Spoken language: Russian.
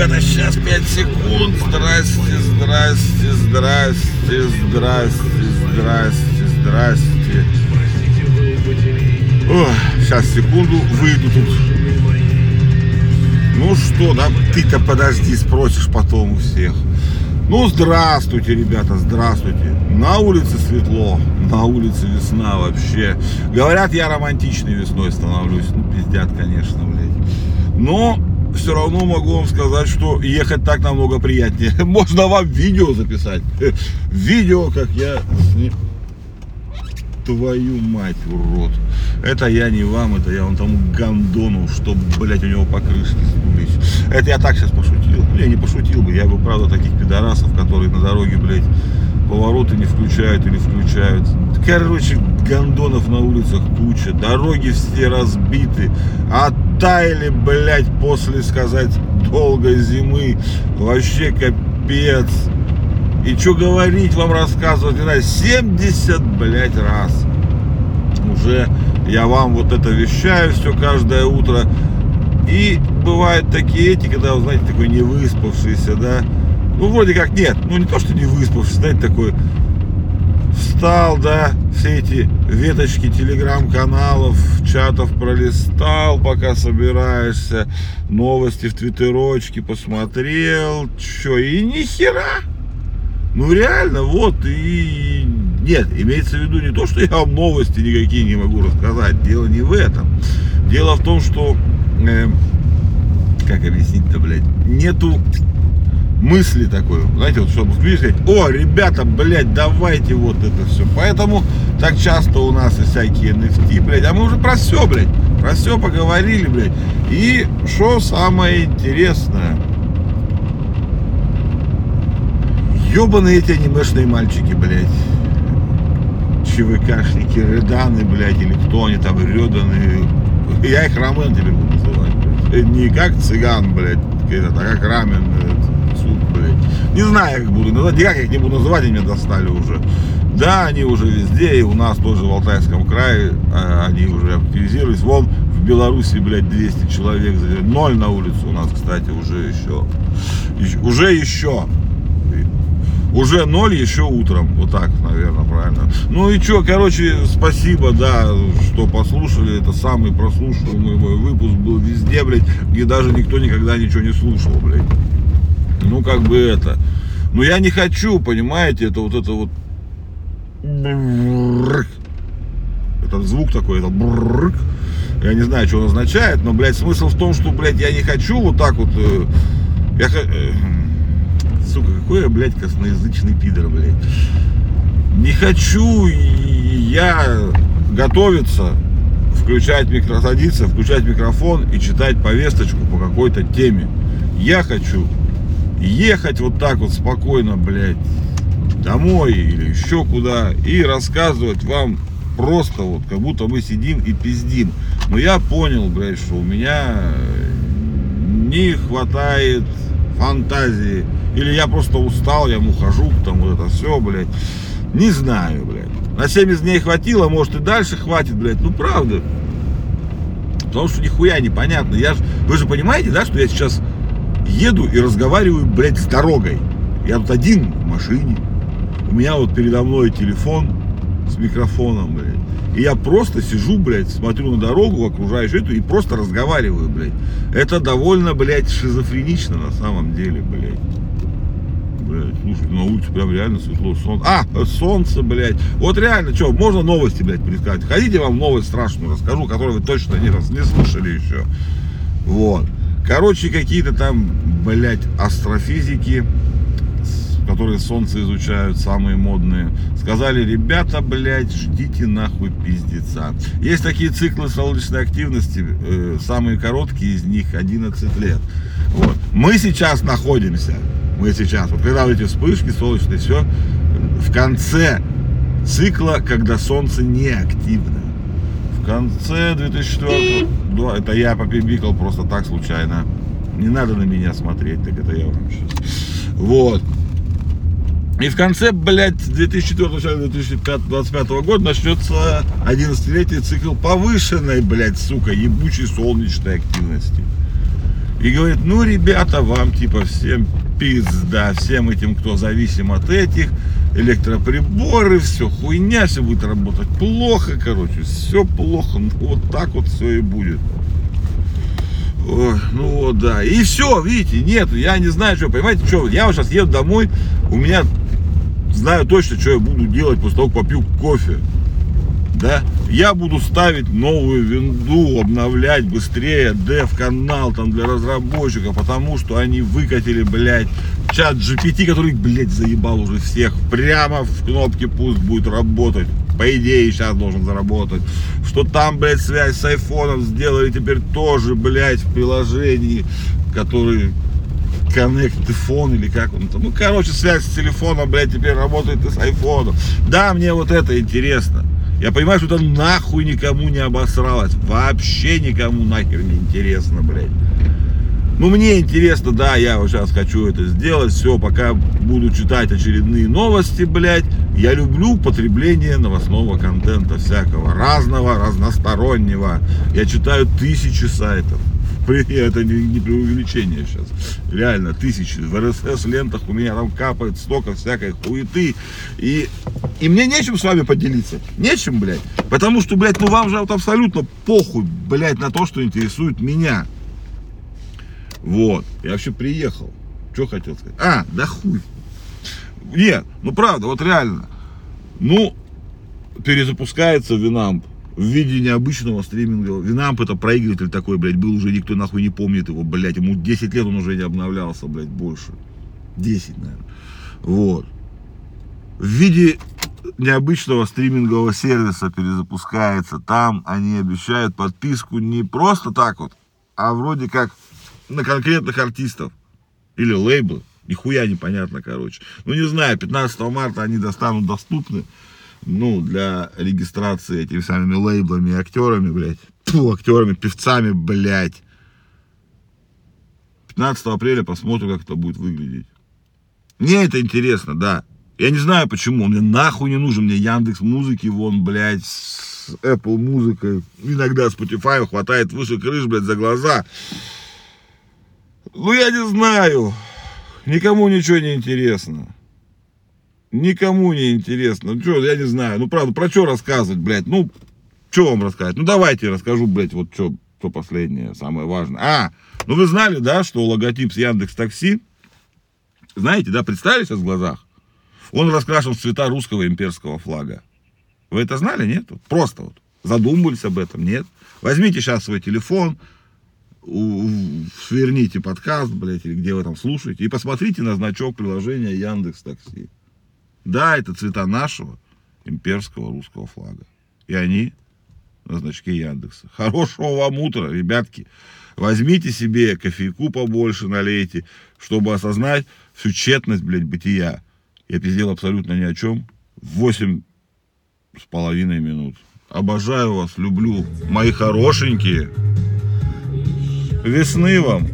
ребята, сейчас 5 секунд. Здрасте, здрасте, здрасте, здрасте, здрасте, здрасте. Ох, сейчас, секунду, выйду тут. Ну что, да, ты-то подожди, спросишь потом у всех. Ну, здравствуйте, ребята, здравствуйте. На улице светло, на улице весна вообще. Говорят, я романтичной весной становлюсь. Ну, пиздят, конечно, блядь. Но все равно могу вам сказать, что ехать так намного приятнее. Можно вам видео записать. Видео, как я Твою мать, урод. Это я не вам, это я вон тому гандону, чтобы, блядь, у него по крышке сдулись. Это я так сейчас пошутил. Я не пошутил бы, я бы, правда, таких пидорасов, которые на дороге, блядь, повороты не включают или включают. Короче, гондонов на улицах куча, дороги все разбиты, оттаяли, блядь, после, сказать, долгой зимы. Вообще капец. И что говорить вам рассказывать, не знаю, 70, блядь, раз. Уже я вам вот это вещаю все каждое утро. И бывают такие эти, когда, вы знаете, такой не выспавшийся, да. Ну, вроде как нет, ну не то, что не выспавшийся, знаете, такой встал, да, все эти веточки телеграм-каналов, чатов пролистал, пока собираешься, новости в твиттерочке посмотрел, что, и ни хера. Ну реально, вот, и нет, имеется в виду не то, что я вам новости никакие не могу рассказать, дело не в этом. Дело в том, что, э, как объяснить-то, блядь, нету мысли такой, знаете, вот чтобы включить, о, ребята, блядь, давайте вот это все. Поэтому так часто у нас и всякие NFT, блядь, а мы уже про все, блядь, про все поговорили, блядь. И что самое интересное, ебаные эти анимешные мальчики, блядь. ЧВКшники, Реданы, блядь, или кто они там, Реданы. Я их рамен теперь буду называть, блядь. Не как цыган, блядь, а как рамен, суп, блядь. Не знаю, как буду называть, никак их не буду называть, они меня достали уже. Да, они уже везде, и у нас тоже в Алтайском крае, а, они уже активизировались. Вон в Беларуси, блядь, 200 человек, ноль на улице у нас, кстати, уже еще. Уже еще. Уже ноль еще утром. Вот так, наверное, правильно. Ну и что, короче, спасибо, да, что послушали. Это самый прослушиваемый мой выпуск был везде, блядь, где даже никто никогда ничего не слушал, блядь. Ну, как бы это. Но я не хочу, понимаете, это вот это вот... Этот звук такой, это я не знаю, что он означает, но, блядь, смысл в том, что, блядь, я не хочу вот так вот... Я, сука, какой я, блядь, косноязычный пидор, блядь. Не хочу я готовиться, включать микро, садиться, включать микрофон и читать повесточку по какой-то теме. Я хочу ехать вот так вот спокойно, блядь, домой или еще куда и рассказывать вам просто вот, как будто мы сидим и пиздим. Но я понял, блядь, что у меня не хватает фантазии или я просто устал, я ухожу, там вот это все, блядь. Не знаю, блядь. На 70 дней хватило, может и дальше хватит, блядь. Ну, правда. Потому что нихуя непонятно. Я ж, вы же понимаете, да, что я сейчас еду и разговариваю, блядь, с дорогой. Я тут один в машине. У меня вот передо мной телефон с микрофоном, блядь. И я просто сижу, блядь, смотрю на дорогу, окружающую эту, и просто разговариваю, блядь. Это довольно, блядь, шизофренично на самом деле, блядь блядь. Слушай, на улице прям реально светло, солнце. А, солнце, блядь. Вот реально, что, можно новости, блядь, пересказать? Хотите, вам новость страшную расскажу, которую вы точно не, раз, не слышали еще. Вот. Короче, какие-то там, блядь, астрофизики, которые солнце изучают, самые модные, сказали, ребята, блядь, ждите нахуй пиздеца. Есть такие циклы солнечной активности, э, самые короткие из них 11 лет. Вот. Мы сейчас находимся мы сейчас, вот когда вот эти вспышки солнечные, все, в конце цикла, когда солнце не активно. В конце 2004 да, это я попибикал просто так случайно. Не надо на меня смотреть, так это я вам сейчас. Вот. И в конце, блядь, 2004 начале 2025 года начнется 11-летний цикл повышенной, блядь, сука, ебучей солнечной активности. И говорит, ну, ребята, вам типа всем пизда, всем этим, кто зависим от этих, электроприборы, все хуйня, все будет работать плохо, короче, все плохо, ну, вот так вот все и будет. Ой, ну вот, да. И все, видите, нет, я не знаю, что, понимаете, что, я вот сейчас еду домой, у меня знаю точно, что я буду делать после того, как попью кофе. Да, я буду ставить новую винду, обновлять быстрее дев канал там для разработчиков, потому что они выкатили, блядь, чат GPT, который, блядь, заебал уже всех, прямо в кнопке пусть будет работать. По идее, сейчас должен заработать. Что там, блядь, связь с айфоном сделали теперь тоже, блядь, в приложении, который Connect phone или как он там. Ну, короче, связь с телефоном, блядь, теперь работает и с айфоном. Да, мне вот это интересно. Я понимаю, что это нахуй никому не обосралось. Вообще никому нахер не интересно, блядь. Ну, мне интересно, да, я вот сейчас хочу это сделать. Все, пока буду читать очередные новости, блядь. Я люблю потребление новостного контента всякого. Разного, разностороннего. Я читаю тысячи сайтов. Это не, преувеличение сейчас. Реально, тысячи. В РСС лентах у меня там капает столько всякой хуеты. И, и мне нечем с вами поделиться. Нечем, блядь. Потому что, блядь, ну вам же вот абсолютно похуй, блядь, на то, что интересует меня. Вот. Я вообще приехал. Что хотел сказать? А, да хуй. Нет, ну правда, вот реально. Ну, перезапускается Винамп в виде необычного стриминга. Винамп это проигрыватель такой, блядь, был уже никто нахуй не помнит его, блядь. Ему 10 лет он уже не обновлялся, блядь, больше. 10, наверное. Вот. В виде необычного стримингового сервиса перезапускается. Там они обещают подписку не просто так вот, а вроде как на конкретных артистов или лейблы. Нихуя непонятно, короче. Ну, не знаю, 15 марта они достанут доступны, ну, для регистрации этими самыми лейблами и актерами, блядь. Фу, актерами, певцами, блядь. 15 апреля посмотрим, как это будет выглядеть. Мне это интересно, да. Я не знаю почему, мне нахуй не нужен, мне Яндекс музыки, вон, блядь, с Apple музыкой, иногда Spotify хватает выше крыш, блядь, за глаза. Ну, я не знаю. Никому ничего не интересно. Никому не интересно. Ну, что, я не знаю. Ну, правда, про что рассказывать, блядь? Ну, что вам рассказать? Ну, давайте расскажу, блядь, вот что, что последнее, самое важное. А, ну вы знали, да, что логотип с Яндекс Такси, знаете, да, представили сейчас в глазах? Он раскрашен в цвета русского имперского флага. Вы это знали, нет? Просто вот задумывались об этом, нет? Возьмите сейчас свой телефон, сверните подкаст, блядь, или где вы там слушаете, и посмотрите на значок приложения Яндекс Такси. Да, это цвета нашего имперского русского флага. И они на значке Яндекса. Хорошего вам утра, ребятки. Возьмите себе кофейку побольше, налейте, чтобы осознать всю тщетность, блядь, бытия. Я пиздел абсолютно ни о чем. Восемь с половиной минут. Обожаю вас, люблю, мои хорошенькие. Весны вам!